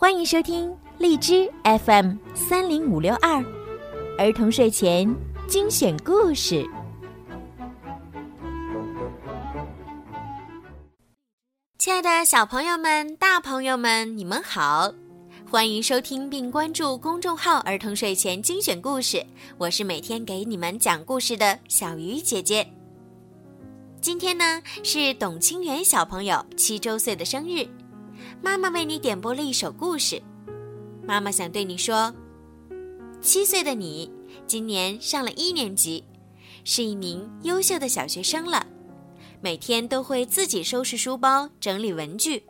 欢迎收听荔枝 FM 三零五六二儿童睡前精选故事。亲爱的小朋友们、大朋友们，你们好！欢迎收听并关注公众号“儿童睡前精选故事”，我是每天给你们讲故事的小鱼姐姐。今天呢是董清源小朋友七周岁的生日，妈妈为你点播了一首故事。妈妈想对你说：七岁的你今年上了一年级，是一名优秀的小学生了，每天都会自己收拾书包、整理文具。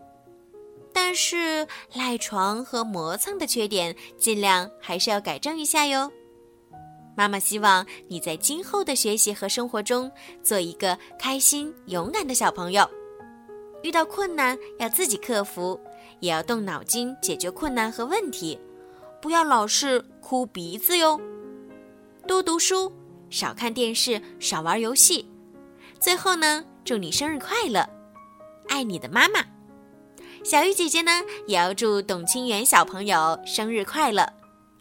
但是赖床和磨蹭的缺点，尽量还是要改正一下哟。妈妈希望你在今后的学习和生活中，做一个开心、勇敢的小朋友。遇到困难要自己克服，也要动脑筋解决困难和问题，不要老是哭鼻子哟。多读书，少看电视，少玩游戏。最后呢，祝你生日快乐，爱你的妈妈。小鱼姐姐呢，也要祝董清源小朋友生日快乐。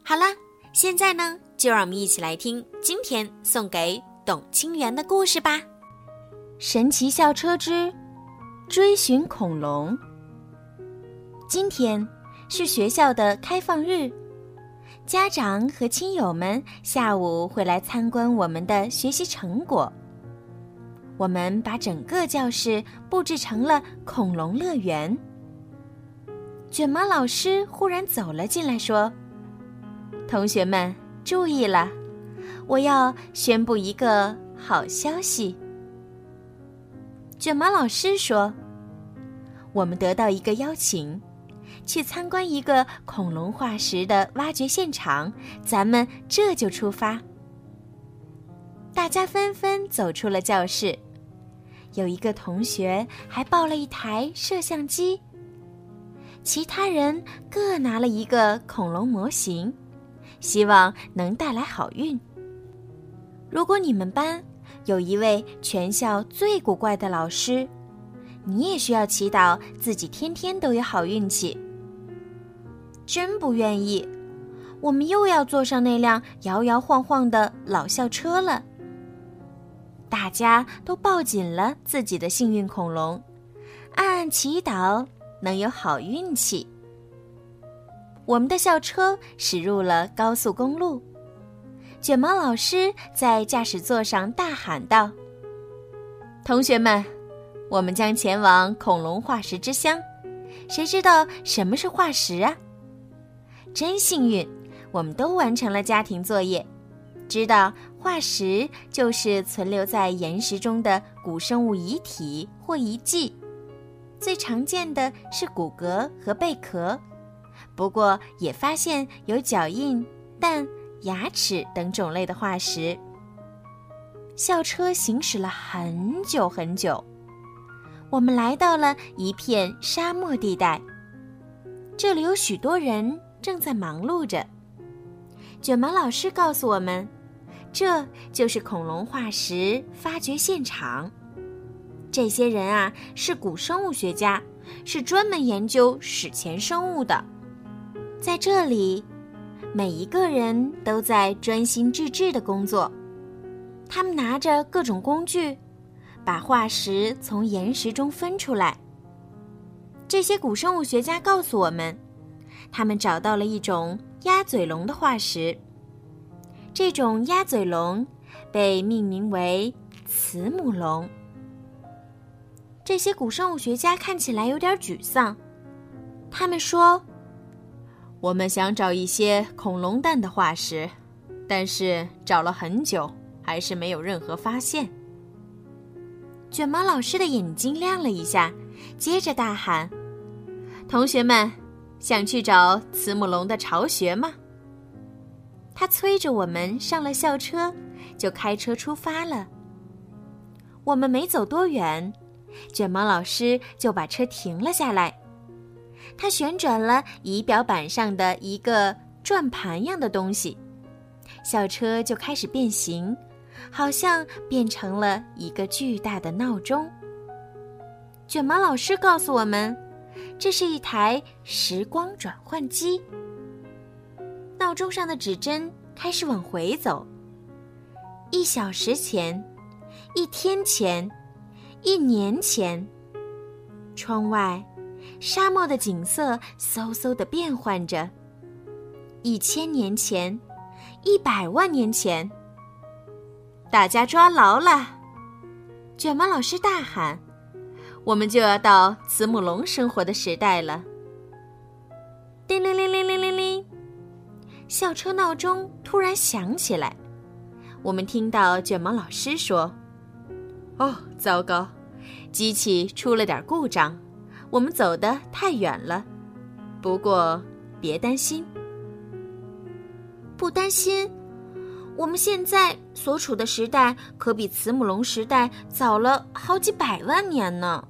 好了，现在呢，就让我们一起来听今天送给董清源的故事吧，《神奇校车之追寻恐龙》。今天是学校的开放日，家长和亲友们下午会来参观我们的学习成果。我们把整个教室布置成了恐龙乐园。卷毛老师忽然走了进来，说：“同学们注意了，我要宣布一个好消息。”卷毛老师说：“我们得到一个邀请，去参观一个恐龙化石的挖掘现场，咱们这就出发。”大家纷纷走出了教室，有一个同学还抱了一台摄像机。其他人各拿了一个恐龙模型，希望能带来好运。如果你们班有一位全校最古怪的老师，你也需要祈祷自己天天都有好运气。真不愿意，我们又要坐上那辆摇摇晃晃的老校车了。大家都抱紧了自己的幸运恐龙，暗暗祈祷。能有好运气。我们的校车驶入了高速公路，卷毛老师在驾驶座上大喊道：“同学们，我们将前往恐龙化石之乡。谁知道什么是化石啊？真幸运，我们都完成了家庭作业，知道化石就是存留在岩石中的古生物遗体或遗迹。”最常见的是骨骼和贝壳，不过也发现有脚印、蛋、牙齿等种类的化石。校车行驶了很久很久，我们来到了一片沙漠地带。这里有许多人正在忙碌着。卷毛老师告诉我们，这就是恐龙化石发掘现场。这些人啊，是古生物学家，是专门研究史前生物的。在这里，每一个人都在专心致志的工作。他们拿着各种工具，把化石从岩石中分出来。这些古生物学家告诉我们，他们找到了一种鸭嘴龙的化石。这种鸭嘴龙被命名为慈母龙。这些古生物学家看起来有点沮丧。他们说：“我们想找一些恐龙蛋的化石，但是找了很久，还是没有任何发现。”卷毛老师的眼睛亮了一下，接着大喊：“同学们，想去找慈母龙的巢穴吗？”他催着我们上了校车，就开车出发了。我们没走多远。卷毛老师就把车停了下来，他旋转了仪表板上的一个转盘样的东西，校车就开始变形，好像变成了一个巨大的闹钟。卷毛老师告诉我们，这是一台时光转换机。闹钟上的指针开始往回走。一小时前，一天前，一年前，窗外沙漠的景色嗖嗖的变换着。一千年前，一百万年前，大家抓牢了！卷毛老师大喊：“我们就要到慈母龙生活的时代了！”叮铃铃铃铃铃铃，校车闹钟突然响起来。我们听到卷毛老师说：“哦，糟糕，机器出了点故障，我们走得太远了。不过别担心，不担心，我们现在所处的时代可比慈母龙时代早了好几百万年呢。”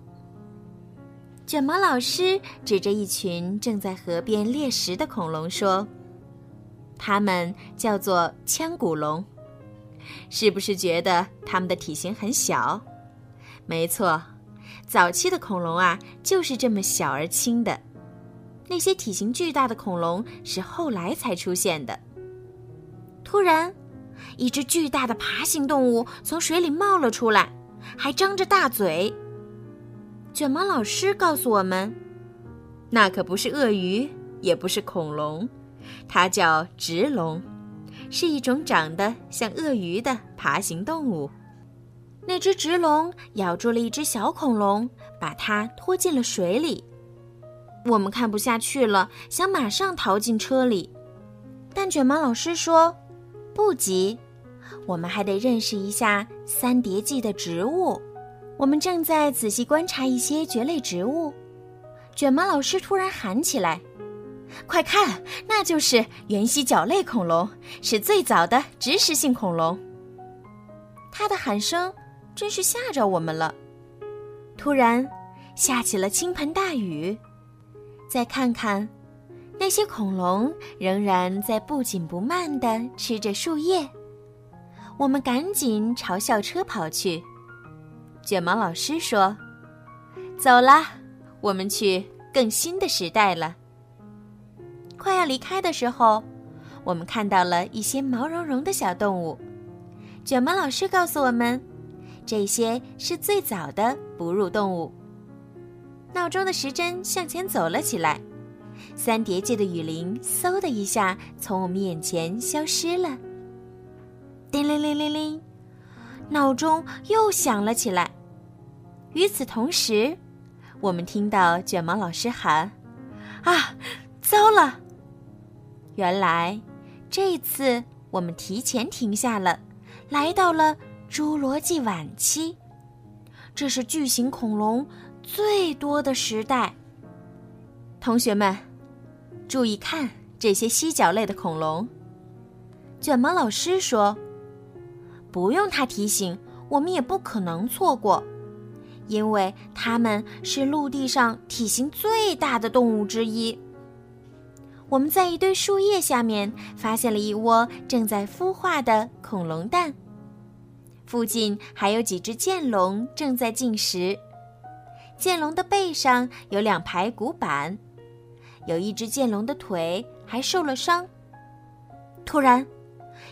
卷毛老师指着一群正在河边猎食的恐龙说：“它们叫做腔骨龙。”是不是觉得它们的体型很小？没错，早期的恐龙啊就是这么小而轻的。那些体型巨大的恐龙是后来才出现的。突然，一只巨大的爬行动物从水里冒了出来，还张着大嘴。卷毛老师告诉我们，那可不是鳄鱼，也不是恐龙，它叫直龙。是一种长得像鳄鱼的爬行动物。那只直龙咬住了一只小恐龙，把它拖进了水里。我们看不下去了，想马上逃进车里，但卷毛老师说：“不急，我们还得认识一下三叠纪的植物。”我们正在仔细观察一些蕨类植物。卷毛老师突然喊起来。快看，那就是原蜥脚类恐龙，是最早的植食性恐龙。它的喊声真是吓着我们了。突然，下起了倾盆大雨。再看看，那些恐龙仍然在不紧不慢地吃着树叶。我们赶紧朝校车跑去。卷毛老师说：“走了，我们去更新的时代了。”快要离开的时候，我们看到了一些毛茸茸的小动物。卷毛老师告诉我们，这些是最早的哺乳动物。闹钟的时针向前走了起来，三叠纪的雨林嗖的一下从我们眼前消失了。叮铃铃铃铃，闹钟又响了起来。与此同时，我们听到卷毛老师喊：“啊，糟了！”原来，这次我们提前停下了，来到了侏罗纪晚期。这是巨型恐龙最多的时代。同学们，注意看这些犀角类的恐龙。卷毛老师说：“不用他提醒，我们也不可能错过，因为它们是陆地上体型最大的动物之一。”我们在一堆树叶下面发现了一窝正在孵化的恐龙蛋，附近还有几只剑龙正在进食。剑龙的背上有两排骨板，有一只剑龙的腿还受了伤。突然，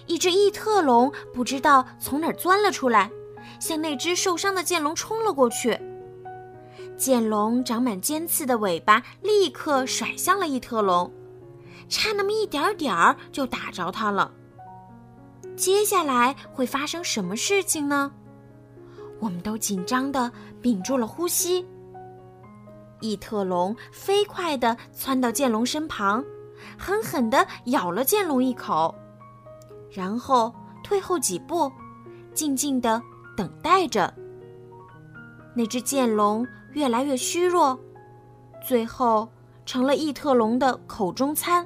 一只异特龙不知道从哪儿钻了出来，向那只受伤的剑龙冲了过去。剑龙长满尖刺的尾巴立刻甩向了异特龙。差那么一点点儿就打着它了。接下来会发生什么事情呢？我们都紧张的屏住了呼吸。异特龙飞快地窜到剑龙身旁，狠狠地咬了剑龙一口，然后退后几步，静静地等待着。那只剑龙越来越虚弱，最后成了异特龙的口中餐。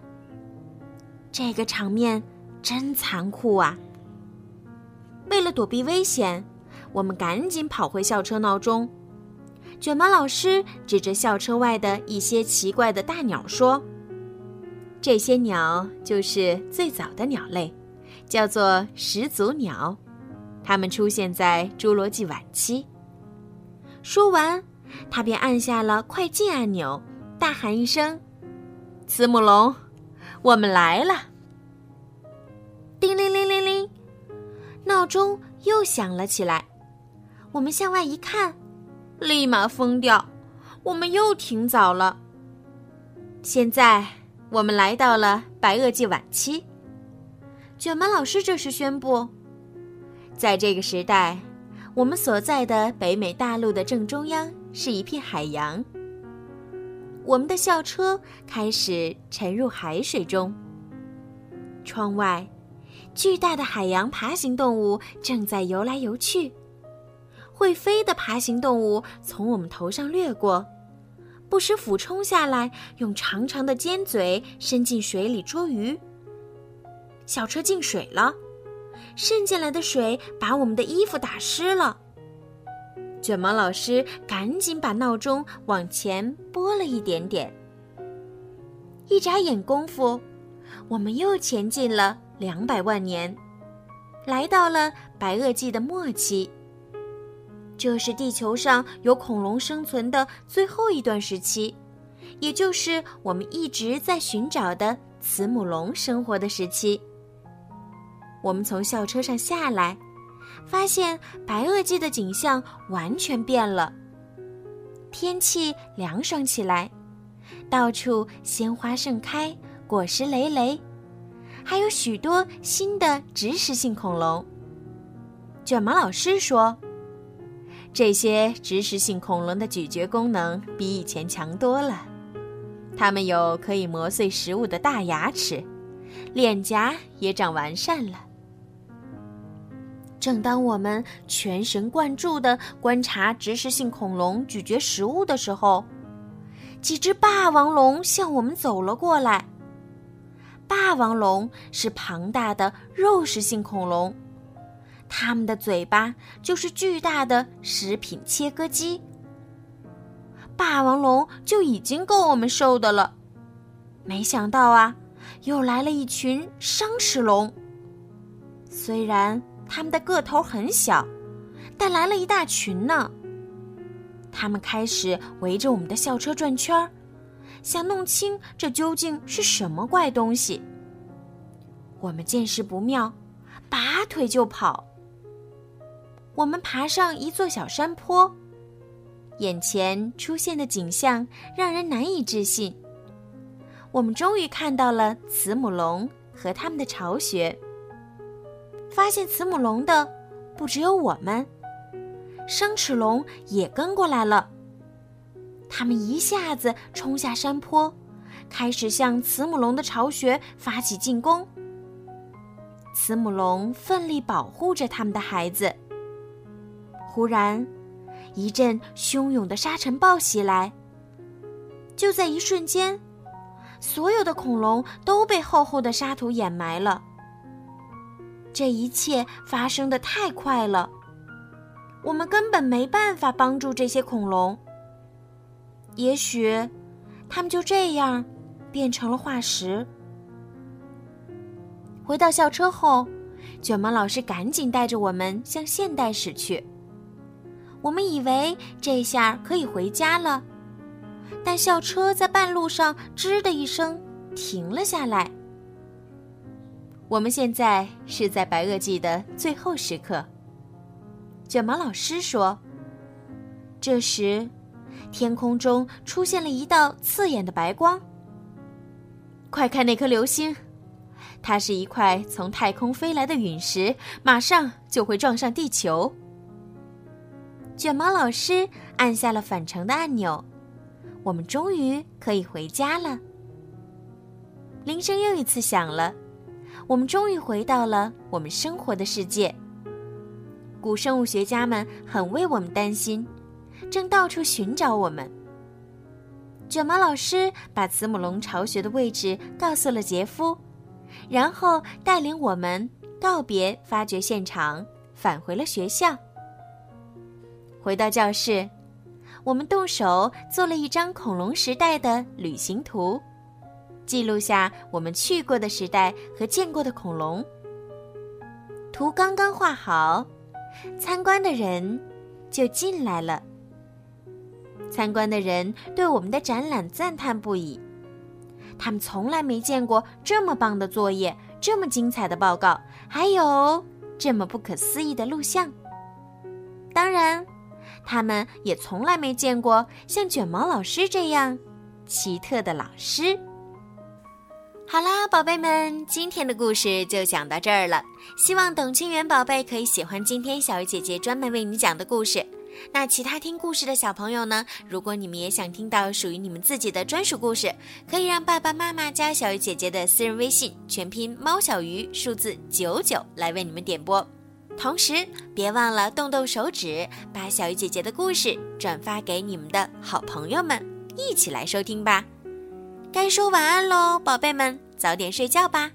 这个场面真残酷啊！为了躲避危险，我们赶紧跑回校车闹钟。卷毛老师指着校车外的一些奇怪的大鸟说：“这些鸟就是最早的鸟类，叫做始祖鸟，它们出现在侏罗纪晚期。”说完，他便按下了快进按钮，大喊一声：“慈母龙，我们来了！”叮铃铃铃铃，闹钟又响了起来。我们向外一看，立马疯掉，我们又挺早了。现在我们来到了白垩纪晚期。卷毛老师这时宣布，在这个时代，我们所在的北美大陆的正中央是一片海洋。我们的校车开始沉入海水中。窗外，巨大的海洋爬行动物正在游来游去。会飞的爬行动物从我们头上掠过，不时俯冲下来，用长长的尖嘴伸进水里捉鱼。小车进水了，渗进来的水把我们的衣服打湿了。卷毛老师赶紧把闹钟往前拨了一点点。一眨眼功夫，我们又前进了两百万年，来到了白垩纪的末期。这是地球上有恐龙生存的最后一段时期，也就是我们一直在寻找的慈母龙生活的时期。我们从校车上下来，发现白垩纪的景象完全变了。天气凉爽起来，到处鲜花盛开，果实累累，还有许多新的植食性恐龙。卷毛老师说：“这些植食性恐龙的咀嚼功能比以前强多了，它们有可以磨碎食物的大牙齿，脸颊也长完善了。”正当我们全神贯注地观察植食性恐龙咀嚼食物的时候，几只霸王龙向我们走了过来。霸王龙是庞大的肉食性恐龙，它们的嘴巴就是巨大的食品切割机。霸王龙就已经够我们受的了，没想到啊，又来了一群伤齿龙。虽然。他们的个头很小，但来了一大群呢。他们开始围着我们的校车转圈儿，想弄清这究竟是什么怪东西。我们见势不妙，拔腿就跑。我们爬上一座小山坡，眼前出现的景象让人难以置信。我们终于看到了慈母龙和他们的巢穴。发现慈母龙的不只有我们，生齿龙也跟过来了。他们一下子冲下山坡，开始向慈母龙的巢穴发起进攻。慈母龙奋力保护着他们的孩子。忽然，一阵汹涌的沙尘暴袭来。就在一瞬间，所有的恐龙都被厚厚的沙土掩埋了。这一切发生的太快了，我们根本没办法帮助这些恐龙。也许，他们就这样变成了化石。回到校车后，卷毛老师赶紧带着我们向现代驶去。我们以为这下可以回家了，但校车在半路上“吱”的一声停了下来。我们现在是在白垩纪的最后时刻。卷毛老师说：“这时，天空中出现了一道刺眼的白光。快看那颗流星，它是一块从太空飞来的陨石，马上就会撞上地球。”卷毛老师按下了返程的按钮，我们终于可以回家了。铃声又一次响了。我们终于回到了我们生活的世界。古生物学家们很为我们担心，正到处寻找我们。卷毛老师把慈母龙巢穴的位置告诉了杰夫，然后带领我们告别发掘现场，返回了学校。回到教室，我们动手做了一张恐龙时代的旅行图。记录下我们去过的时代和见过的恐龙。图刚刚画好，参观的人就进来了。参观的人对我们的展览赞叹不已。他们从来没见过这么棒的作业，这么精彩的报告，还有这么不可思议的录像。当然，他们也从来没见过像卷毛老师这样奇特的老师。好啦，宝贝们，今天的故事就讲到这儿了。希望董清源宝贝可以喜欢今天小鱼姐姐专门为你讲的故事。那其他听故事的小朋友呢？如果你们也想听到属于你们自己的专属故事，可以让爸爸妈妈加小鱼姐姐的私人微信，全拼猫小鱼数字九九来为你们点播。同时，别忘了动动手指，把小鱼姐姐的故事转发给你们的好朋友们，一起来收听吧。该说晚安喽，宝贝们，早点睡觉吧。